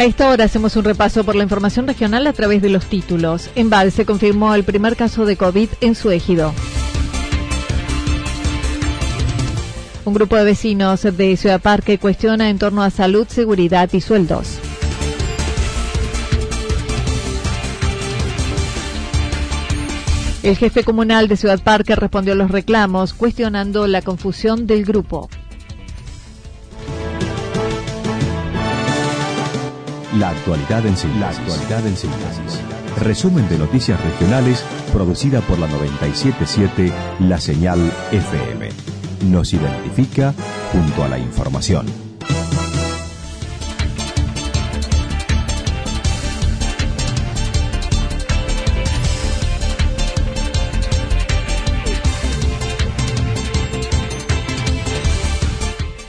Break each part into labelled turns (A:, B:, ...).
A: A esta hora hacemos un repaso por la información regional a través de los títulos. En Val se confirmó el primer caso de COVID en su ejido. Un grupo de vecinos de Ciudad Parque cuestiona en torno a salud, seguridad y sueldos. El jefe comunal de Ciudad Parque respondió a los reclamos, cuestionando la confusión del grupo.
B: La actualidad en síntesis. Resumen de noticias regionales producida por la 977 La Señal FM. Nos identifica junto a la información.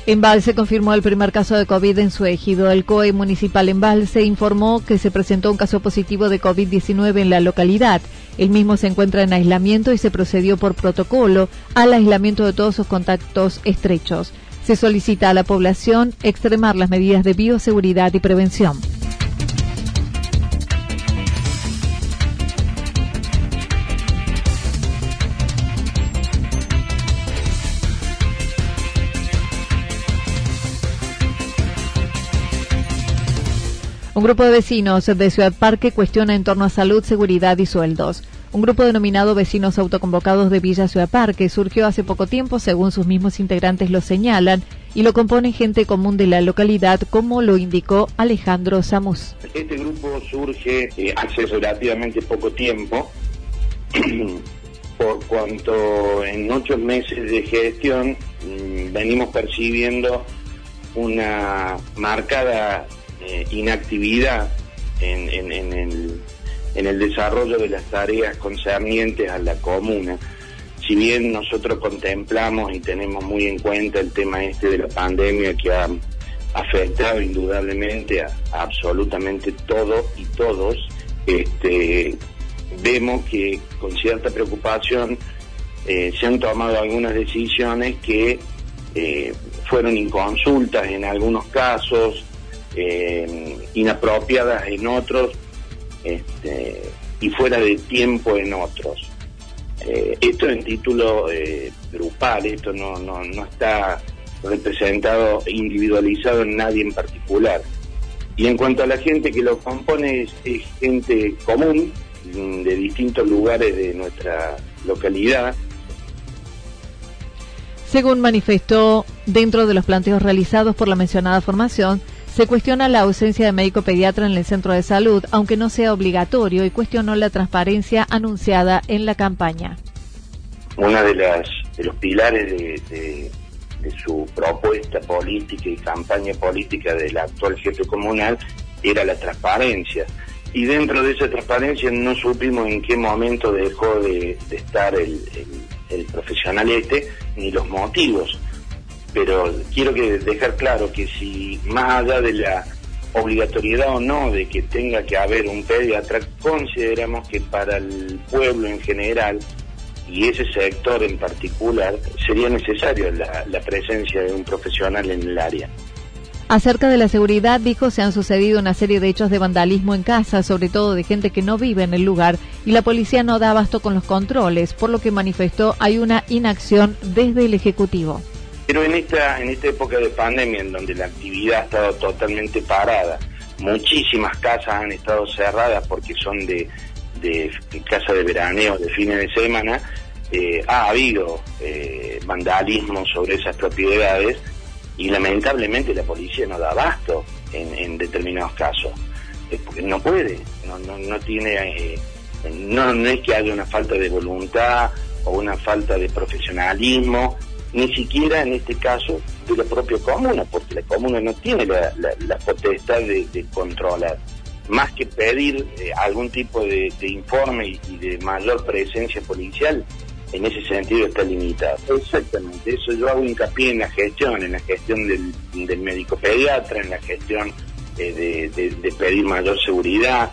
A: Embalse confirmó el primer caso de COVID en su ejido. El COE municipal Embalse informó que se presentó un caso positivo de COVID-19 en la localidad. El mismo se encuentra en aislamiento y se procedió por protocolo al aislamiento de todos sus contactos estrechos. Se solicita a la población extremar las medidas de bioseguridad y prevención. Un grupo de vecinos de Ciudad Parque cuestiona en torno a salud, seguridad y sueldos. Un grupo denominado Vecinos Autoconvocados de Villa Ciudad Parque surgió hace poco tiempo, según sus mismos integrantes lo señalan, y lo compone gente común de la localidad, como lo indicó Alejandro Samus.
C: Este grupo surge eh, hace relativamente poco tiempo, por cuanto en ocho meses de gestión mm, venimos percibiendo una marcada eh, inactividad en, el desarrollo de las tareas concernientes a la comuna. Si bien nosotros contemplamos y tenemos muy en cuenta el tema este de la pandemia que ha afectado indudablemente a, absolutamente todo y todos, este, vemos que con cierta preocupación eh, se han tomado algunas decisiones que eh, fueron inconsultas en algunos casos, eh, inapropiadas en otros este, y fuera de tiempo en otros. esto en título grupal, esto no, no, no está representado, individualizado en nadie en particular. Y en cuanto a la gente que lo compone, es, gente común mm, de distintos lugares de nuestra localidad.
A: Según manifestó, dentro de los planteos realizados por la mencionada formación, se cuestiona la ausencia de médico pediatra en el centro de salud, aunque no sea obligatorio, y cuestionó la transparencia anunciada en la campaña.
C: Una de los pilares de su propuesta política y campaña política del actual jefe comunal era la transparencia. Y dentro de esa transparencia no supimos en qué momento dejó de, estar el, profesional este ni los motivos. Pero quiero que dejar claro que si más allá de la obligatoriedad o no de que tenga que haber un pediatra, consideramos que para el pueblo en general y ese sector en particular sería necesario la, presencia de un profesional en el área.
A: Acerca de la seguridad, dijo, se han sucedido una serie de hechos de vandalismo en casa, sobre todo de gente que no vive en el lugar, y la policía no da abasto con los controles, por lo que manifestó hay una inacción desde el Ejecutivo.
C: Pero en esta, en esta época de pandemia, en donde la actividad ha estado totalmente parada, muchísimas casas han estado cerradas porque son de, de casa de veraneo, de fines de semana, eh, ha habido eh, vandalismo sobre esas propiedades y lamentablemente la policía no da abasto en, determinados casos. porque no puede, no, no, no tiene, eh, no, no es que haya una falta de voluntad o una falta de profesionalismo, ni siquiera en este caso de la propia comuna, porque la comuna no tiene la, la, potestad de, controlar más que pedir eh, algún tipo de, informe y, de mayor presencia policial, en ese sentido está limitado. Exactamente, eso yo hago hincapié en la gestión, en la gestión del, médico pediatra, en la gestión eh, de, pedir mayor seguridad.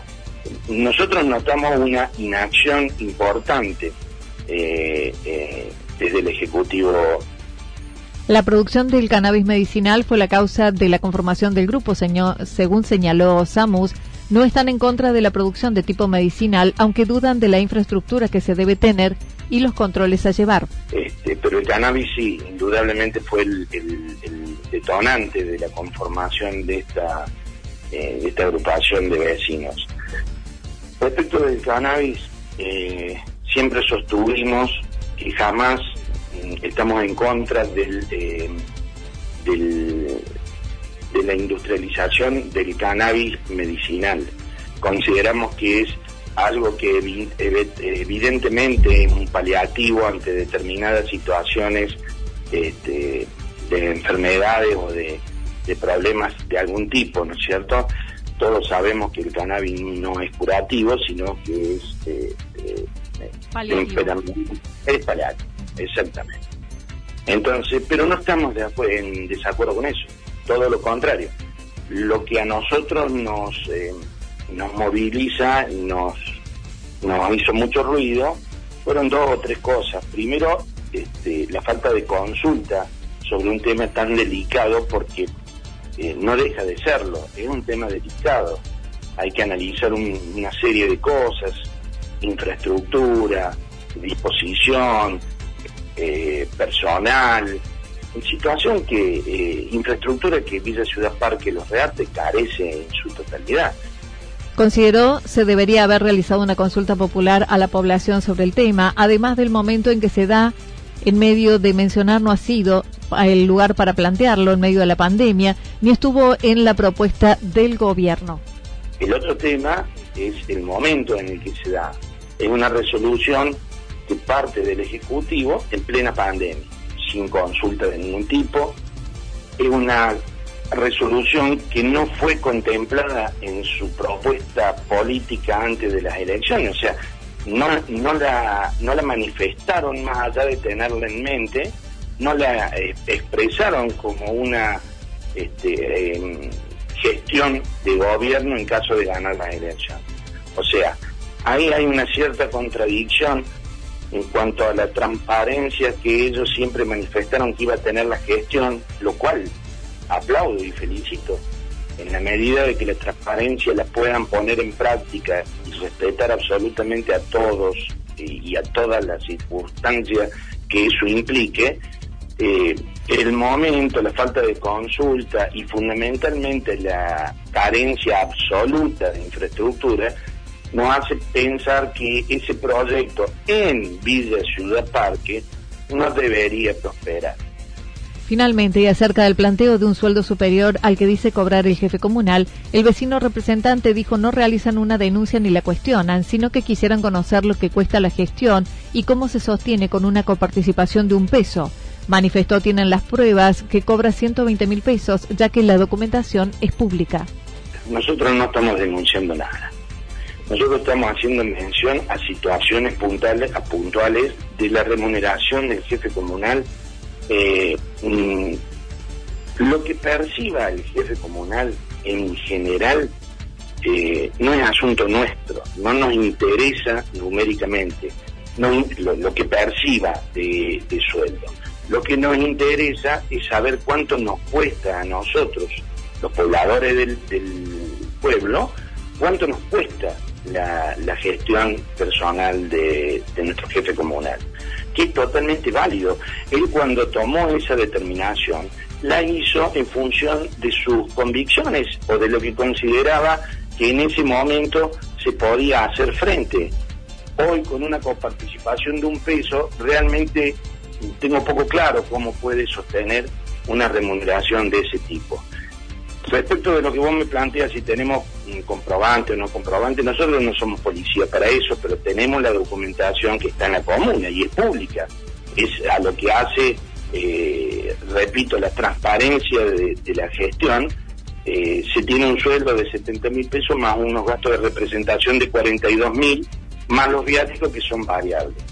C: Nosotros notamos una inacción importante eh, desde el Ejecutivo
A: la producción del cannabis medicinal fue la causa de la conformación del grupo, según señaló Samus, no están en contra de la producción de tipo medicinal, aunque dudan de la infraestructura que se debe tener y los controles a llevar.
C: Este, pero el cannabis sí, indudablemente fue el, detonante de la conformación de esta, eh, de esta agrupación de vecinos. Respecto del cannabis, eh, siempre sostuvimos que jamás mm, estamos en contra del, del de la industrialización del cannabis medicinal. Consideramos que es algo que evidentemente es un paliativo ante determinadas situaciones este, de enfermedades o de, problemas de algún tipo, ¿no es cierto? Todos sabemos que el cannabis no es curativo, sino que es eh, eh, Es paliativo, exactamente. Entonces, pero no estamos de en desacuerdo con eso todo lo contrario. Lo que a nosotros nos, eh, nos moviliza, nos, nos hizo mucho ruido, fueron dos o tres cosas. Primero, este, la falta de consulta sobre un tema tan delicado porque eh, no deja de serlo, es un tema delicado. Hay que analizar una serie de cosas, infraestructura, disposición, eh, personal, situación que eh, infraestructura que Villa Ciudad Parque Los Reartes carece en su totalidad.
A: Consideró se debería haber realizado una consulta popular a la población sobre el tema, además del momento en que se da en medio de mencionar no ha sido el lugar para plantearlo en medio de la pandemia, ni estuvo en la propuesta del gobierno.
C: El otro tema es el momento en el que se da. Es una resolución que parte del Ejecutivo en plena pandemia sin consulta de ningún tipo. Es una resolución que no fue contemplada en su propuesta política antes de las elecciones, o sea, no, la, no la manifestaron más allá de tenerla en mente, no la expresaron como una este, em, gestión de gobierno en caso de ganar las elecciones. O sea, ahí hay una cierta contradicción en cuanto a la transparencia que ellos siempre manifestaron que iba a tener la gestión, lo cual aplaudo y felicito. En la medida de que la transparencia la puedan poner en práctica y respetar absolutamente a todos y, a todas las circunstancias que eso implique, eh, el momento, la falta de consulta y fundamentalmente la carencia absoluta de infraestructura nos hace pensar que ese proyecto en Villa Ciudad Parque no debería prosperar.
A: Finalmente, y acerca del planteo de un sueldo superior al que dice cobrar el jefe comunal, el vecino representante dijo no realizan una denuncia ni la cuestionan, sino que quisieran conocer lo que cuesta la gestión y cómo se sostiene con una coparticipación de un peso. Manifestó tienen las pruebas que cobra 120 mil pesos, ya que la documentación es pública.
C: Nosotros no estamos denunciando nada. Nosotros estamos haciendo mención a situaciones puntuales, a de la remuneración del jefe comunal eh, mm, lo que perciba el jefe comunal en general eh, no es asunto nuestro, no nos interesa numéricamente no, lo, que perciba de, sueldo. Lo que nos interesa es saber cuánto nos cuesta a nosotros, los pobladores del, pueblo, cuánto nos cuesta la, gestión personal de nuestro jefe comunal que es totalmente válido. Él cuando tomó esa determinación, la hizo en función de sus convicciones o de lo que consideraba que en ese momento se podía hacer frente. Hoy con una coparticipación de un peso, realmente tengo poco claro cómo puede sostener una remuneración de ese tipo. Respecto de lo que vos me planteas, si tenemos un comprobante o no comprobante, nosotros no somos policía para eso, pero tenemos la documentación que está en la comuna y es pública. Es a lo que hace, eh, repito, la transparencia de, la gestión. Eh, se tiene un sueldo de 70 mil pesos más unos gastos de representación de 42 mil, más los viáticos que son variables.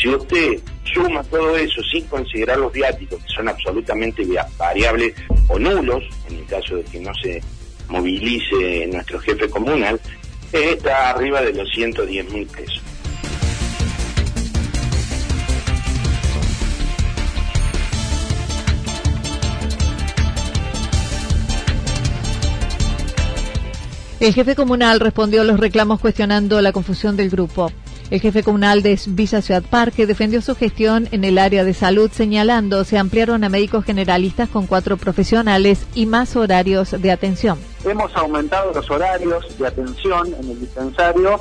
C: Si usted suma todo eso sin considerar los viáticos, que son absolutamente variables o nulos, en el caso de que no se movilice nuestro jefe comunal, está arriba de los 110 mil pesos.
A: El jefe comunal respondió a los reclamos cuestionando la confusión del grupo. El jefe comunal de Villa Ciudad Parque defendió su gestión en el área de salud señalando se ampliaron a médicos generalistas con cuatro profesionales y más horarios de atención.
D: Hemos aumentado los horarios de atención en el dispensario.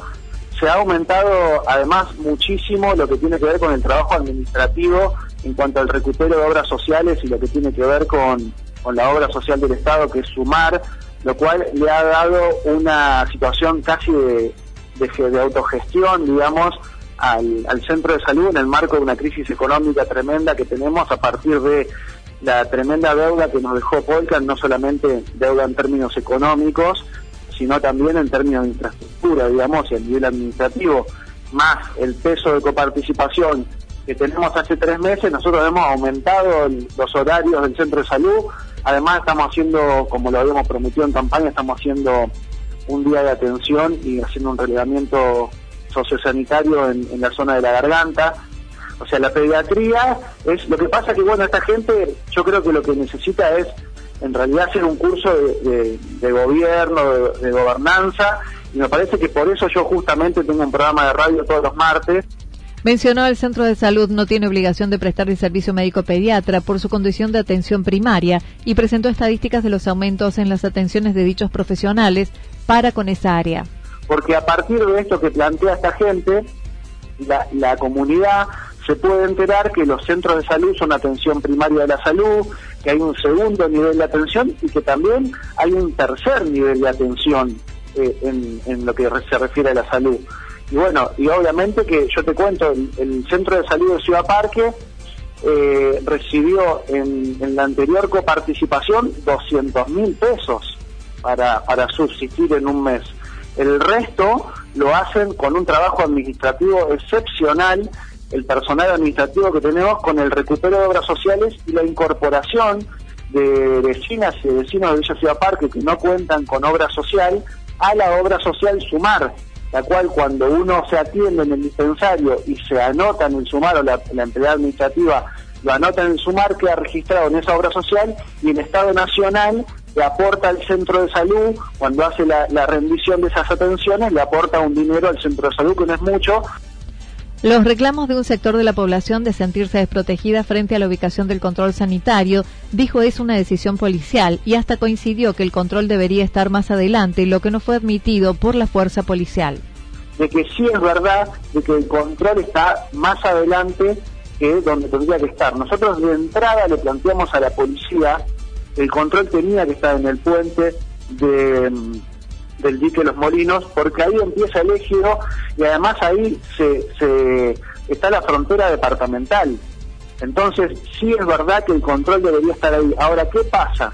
D: Se ha aumentado además muchísimo lo que tiene que ver con el trabajo administrativo en cuanto al recupero de obras sociales y lo que tiene que ver con, con la obra social del Estado, que es sumar, lo cual le ha dado una situación casi de de, autogestión, digamos, al, centro de salud en el marco de una crisis económica tremenda que tenemos a partir de la tremenda deuda que nos dejó Polka, no solamente deuda en términos económicos, sino también en términos de infraestructura, digamos, y a nivel administrativo, más el peso de coparticipación que tenemos hace tres meses, nosotros hemos aumentado los horarios del centro de salud, además estamos haciendo, como lo habíamos prometido en campaña, estamos haciendo un día de atención y haciendo un relevamiento sociosanitario en, en la zona de la garganta. O sea, la pediatría es lo que pasa que, bueno, esta gente yo creo que lo que necesita es en realidad hacer un curso de, gobierno, de, gobernanza, y me parece que por eso yo justamente tengo un programa de radio todos los martes.
A: Mencionó el centro de salud no tiene obligación de prestar el servicio médico pediatra por su condición de atención primaria y presentó estadísticas de los aumentos en las atenciones de dichos profesionales para con esa área.
D: Porque a partir de esto que plantea esta gente, la, comunidad se puede enterar que los centros de salud son atención primaria de la salud, que hay un segundo nivel de atención y que también hay un tercer nivel de atención eh, en, lo que se refiere a la salud. Y bueno, y obviamente que yo te cuento, el, centro de salud de Ciudad Parque eh, recibió en, la anterior coparticipación 200 mil pesos para, para subsistir en un mes. El resto lo hacen con un trabajo administrativo excepcional, el personal administrativo que tenemos con el recupero de obras sociales y la incorporación de vecinas y vecinos de Villa Ciudad Parque que no cuentan con obra social a la obra social Sumar, la cual cuando uno se atiende en el dispensario y se anota en el Sumar o la, la entidad administrativa lo anota en el Sumar, queda registrado en esa obra social y el Estado Nacional le aporta al centro de salud, cuando hace la, la rendición de esas atenciones, le aporta un dinero al centro de salud, que no es mucho,
A: los reclamos de un sector de la población de sentirse desprotegida frente a la ubicación del control sanitario, dijo es una decisión policial y hasta coincidió que el control debería estar más adelante, lo que no fue admitido por la fuerza policial.
D: De que sí es verdad de que el control está más adelante que donde tendría que estar. Nosotros de entrada le planteamos a la policía el control tenía que estar en el puente de del dique Los Molinos, porque ahí empieza el ejido y además ahí se, se está la frontera departamental. Entonces, sí es verdad que el control debería estar ahí. Ahora, ¿qué pasa?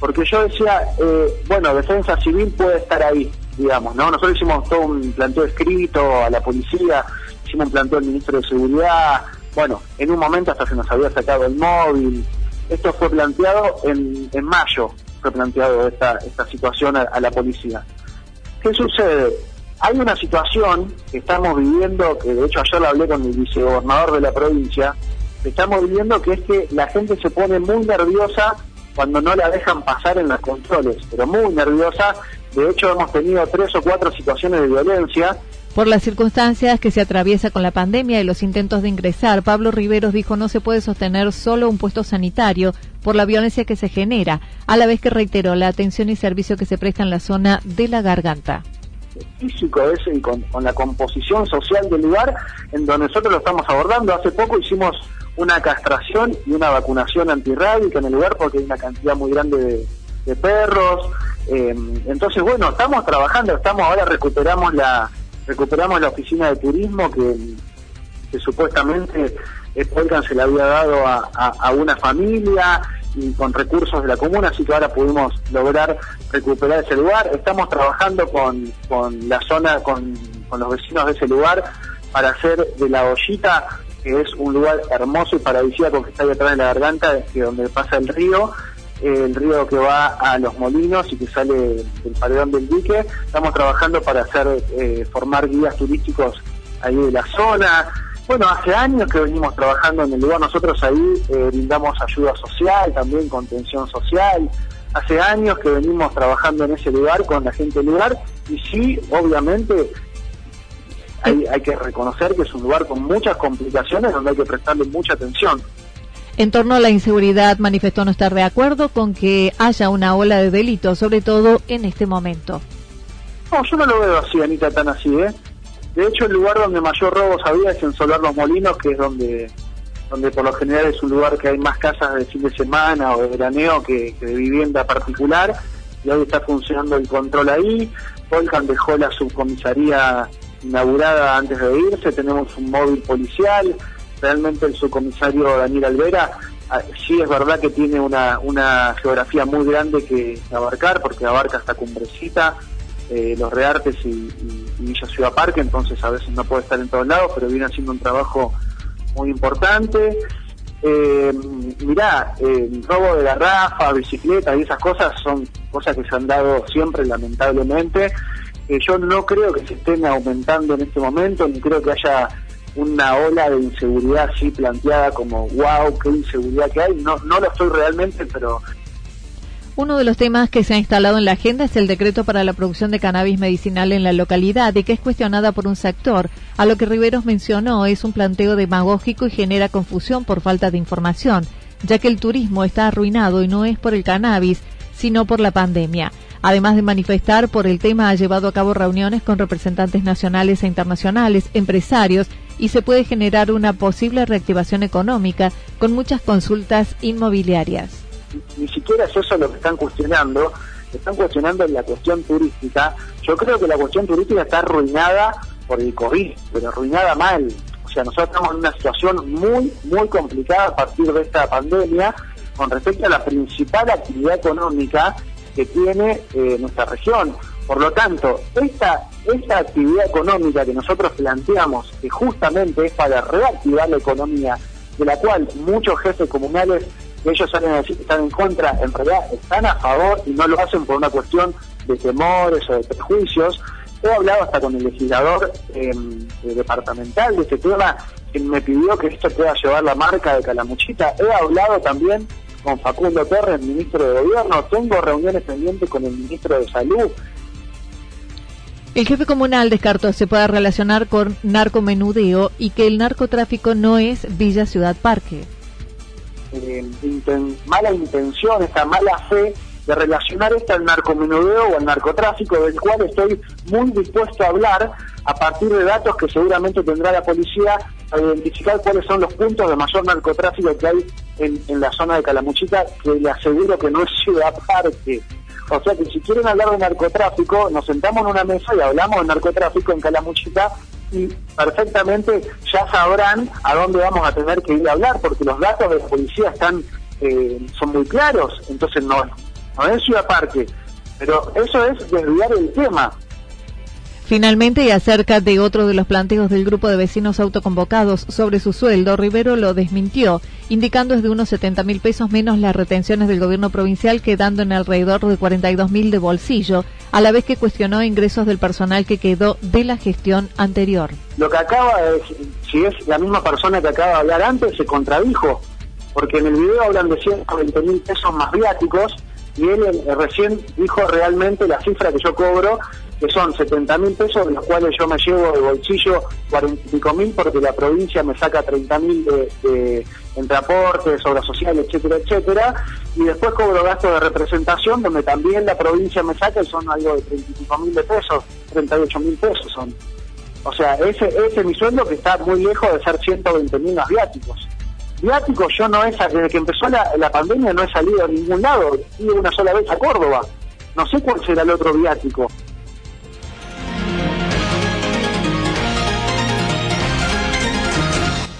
D: Porque yo decía, eh, bueno, defensa civil puede estar ahí, digamos, ¿no? Nosotros hicimos todo un planteo escrito a la policía, hicimos un planteo al ministro de Seguridad, bueno, en un momento hasta se nos había sacado el móvil. Esto fue planteado en, en mayo, fue planteado esta, esta situación a, a, la policía. ¿Qué sucede? Hay una situación que estamos viviendo, que de hecho ayer lo hablé con el vicegobernador de la provincia, que estamos viviendo que es que la gente se pone muy nerviosa cuando no la dejan pasar en los controles, pero muy nerviosa. De hecho hemos tenido tres o cuatro situaciones de violencia
A: por las circunstancias que se atraviesa con la pandemia y los intentos de ingresar, Pablo Riveros dijo no se puede sostener solo un puesto sanitario por la violencia que se genera, a la vez que reiteró la atención y servicio que se presta en la zona de la garganta
D: físico ese y con, con, la composición social del lugar en donde nosotros lo estamos abordando. Hace poco hicimos una castración y una vacunación antirrábica en el lugar porque hay una cantidad muy grande de, de perros. Eh, entonces, bueno, estamos trabajando, estamos ahora recuperamos la, recuperamos la oficina de turismo que, que supuestamente Polkan se le había dado a, una familia y con recursos de la comuna, así que ahora pudimos lograr recuperar ese lugar. Estamos trabajando con, con la zona, con, con los vecinos de ese lugar para hacer de la ollita, que es un lugar hermoso y paradisíaco que está ahí atrás de la garganta, de donde pasa el río, el río que va a los molinos y que sale del paredón del dique. Estamos trabajando para hacer eh, formar guías turísticos ahí de la zona. Bueno, hace años que venimos trabajando en el lugar, nosotros ahí eh, brindamos ayuda social, también contención social. Hace años que venimos trabajando en ese lugar con la gente del lugar y sí, obviamente, hay, hay que reconocer que es un lugar con muchas complicaciones donde hay que prestarle mucha atención.
A: En torno a la inseguridad, manifestó no estar de acuerdo con que haya una ola de delitos, sobre todo en este momento.
D: No, yo no lo veo así, Anita, tan así, ¿eh? De hecho, el lugar donde mayor robos había es en Solar Los Molinos, que es donde donde por lo general es un lugar que hay más casas de fin de semana o de veraneo que, de vivienda particular, y hoy está funcionando el control ahí. Volcan dejó la subcomisaría inaugurada antes de irse, tenemos un móvil policial, realmente el subcomisario Daniel Alvera sí es verdad que tiene una, una geografía muy grande que abarcar, porque abarca hasta Cumbrecita, eh, Los Reartes y, y, y, Villa Ciudad Parque, entonces a veces no puede estar en todos lados, pero viene haciendo un trabajo muy importante. Eh, mirá, robo de garrafas, bicicletas y esas cosas son cosas que se han dado siempre, lamentablemente. Eh, yo no creo que se estén aumentando en este momento, ni creo que haya una ola de inseguridad así planteada como wow, qué inseguridad que hay. No, no lo estoy realmente, pero
A: uno de los temas que se ha instalado en la agenda es el decreto para la producción de cannabis medicinal en la localidad y que es cuestionada por un sector. A lo que Riveros mencionó es un planteo demagógico y genera confusión por falta de información, ya que el turismo está arruinado y no es por el cannabis, sino por la pandemia. Además de manifestar por el tema, ha llevado a cabo reuniones con representantes nacionales e internacionales, empresarios, y se puede generar una posible reactivación económica con muchas consultas inmobiliarias
D: ni siquiera es eso lo que están cuestionando, están cuestionando la cuestión turística. Yo creo que la cuestión turística está arruinada por el COVID, pero arruinada mal. O sea, nosotros estamos en una situación muy, muy complicada a partir de esta pandemia con respecto a la principal actividad económica que tiene eh, nuestra región. Por lo tanto, esta, esta actividad económica que nosotros planteamos, que justamente es para reactivar la economía, de la cual muchos jefes comunales, ellos salen a decir están en contra, en realidad están a favor y no lo hacen por una cuestión de temores o de prejuicios. He hablado hasta con el legislador em, departamental de este tema, quien me pidió que esto pueda llevar la marca de Calamuchita. He hablado también con Facundo Torres, ministro de Gobierno. Tengo reuniones pendientes con el ministro de Salud.
A: El jefe comunal descartó se pueda relacionar con narcomenudeo y que el narcotráfico no es Villa Ciudad Parque.
D: Eh, mala intención, esta mala fe de relacionar esto al narcomenudeo o al narcotráfico, del cual estoy muy dispuesto a hablar a partir de datos que seguramente tendrá la policía para identificar cuáles son los puntos de mayor narcotráfico que hay en, la zona de Calamuchita, que le aseguro que no es ciudad parque. O sea que si quieren hablar de narcotráfico, nos sentamos en una mesa y hablamos de narcotráfico en Calamuchita y perfectamente ya sabrán a dónde vamos a tener que ir a hablar, porque los datos de la policía están eh, son muy claros, entonces no, no es Ciudad Parque, pero eso es desviar el tema.
A: Finalmente, y acerca de otro de los planteos del grupo de vecinos autoconvocados sobre su sueldo, Rivero lo desmintió, indicando es de unos 70 mil pesos menos las retenciones del gobierno provincial, quedando en alrededor de 42 mil de bolsillo, a la vez que cuestionó ingresos del personal que quedó de la gestión anterior.
D: Lo que acaba de si es la misma persona que acaba de hablar antes, se contradijo, porque en el video hablan de 120 mil pesos más viáticos y él eh, recién dijo realmente la cifra que yo cobro, que son 70 mil pesos, de los cuales yo me llevo de bolsillo 45 mil porque la provincia me saca 30 mil de, entre aportes, obras sociales, etcétera, etcétera, y después cobro gastos de representación donde también la provincia me saca y son algo de 35 mil de pesos, 38 mil pesos son. O sea, ese, es mi sueldo que está muy lejos de ser 120 mil más viáticos. Viático yo no es, desde que empezó la, pandemia no he salido a ningún lado, he una sola vez a Córdoba. No sé cuál será el otro viático.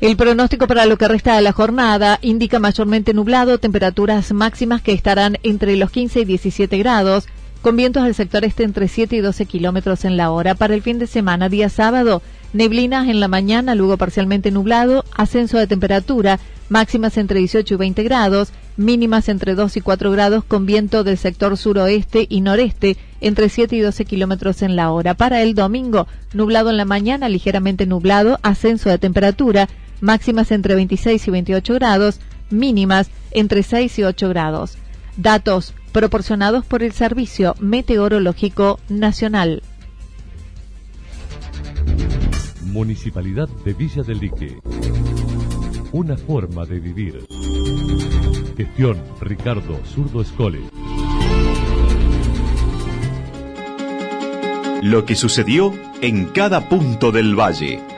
A: El pronóstico para lo que resta de la jornada indica mayormente nublado, temperaturas máximas que estarán entre los 15 y 17 grados, con vientos del sector este entre 7 y 12 kilómetros en la hora. Para el fin de semana, día sábado, Neblinas en la mañana, luego parcialmente nublado, ascenso de temperatura, máximas entre 18 y 20 grados, mínimas entre 2 y 4 grados con viento del sector suroeste y noreste entre 7 y 12 kilómetros en la hora. Para el domingo, nublado en la mañana, ligeramente nublado, ascenso de temperatura, máximas entre 26 y 28 grados, mínimas entre 6 y 8 grados. Datos proporcionados por el Servicio Meteorológico Nacional.
E: Municipalidad de Villa del Lique. Una forma de vivir. Gestión Ricardo Zurdo Escole.
B: Lo que sucedió en cada punto del valle.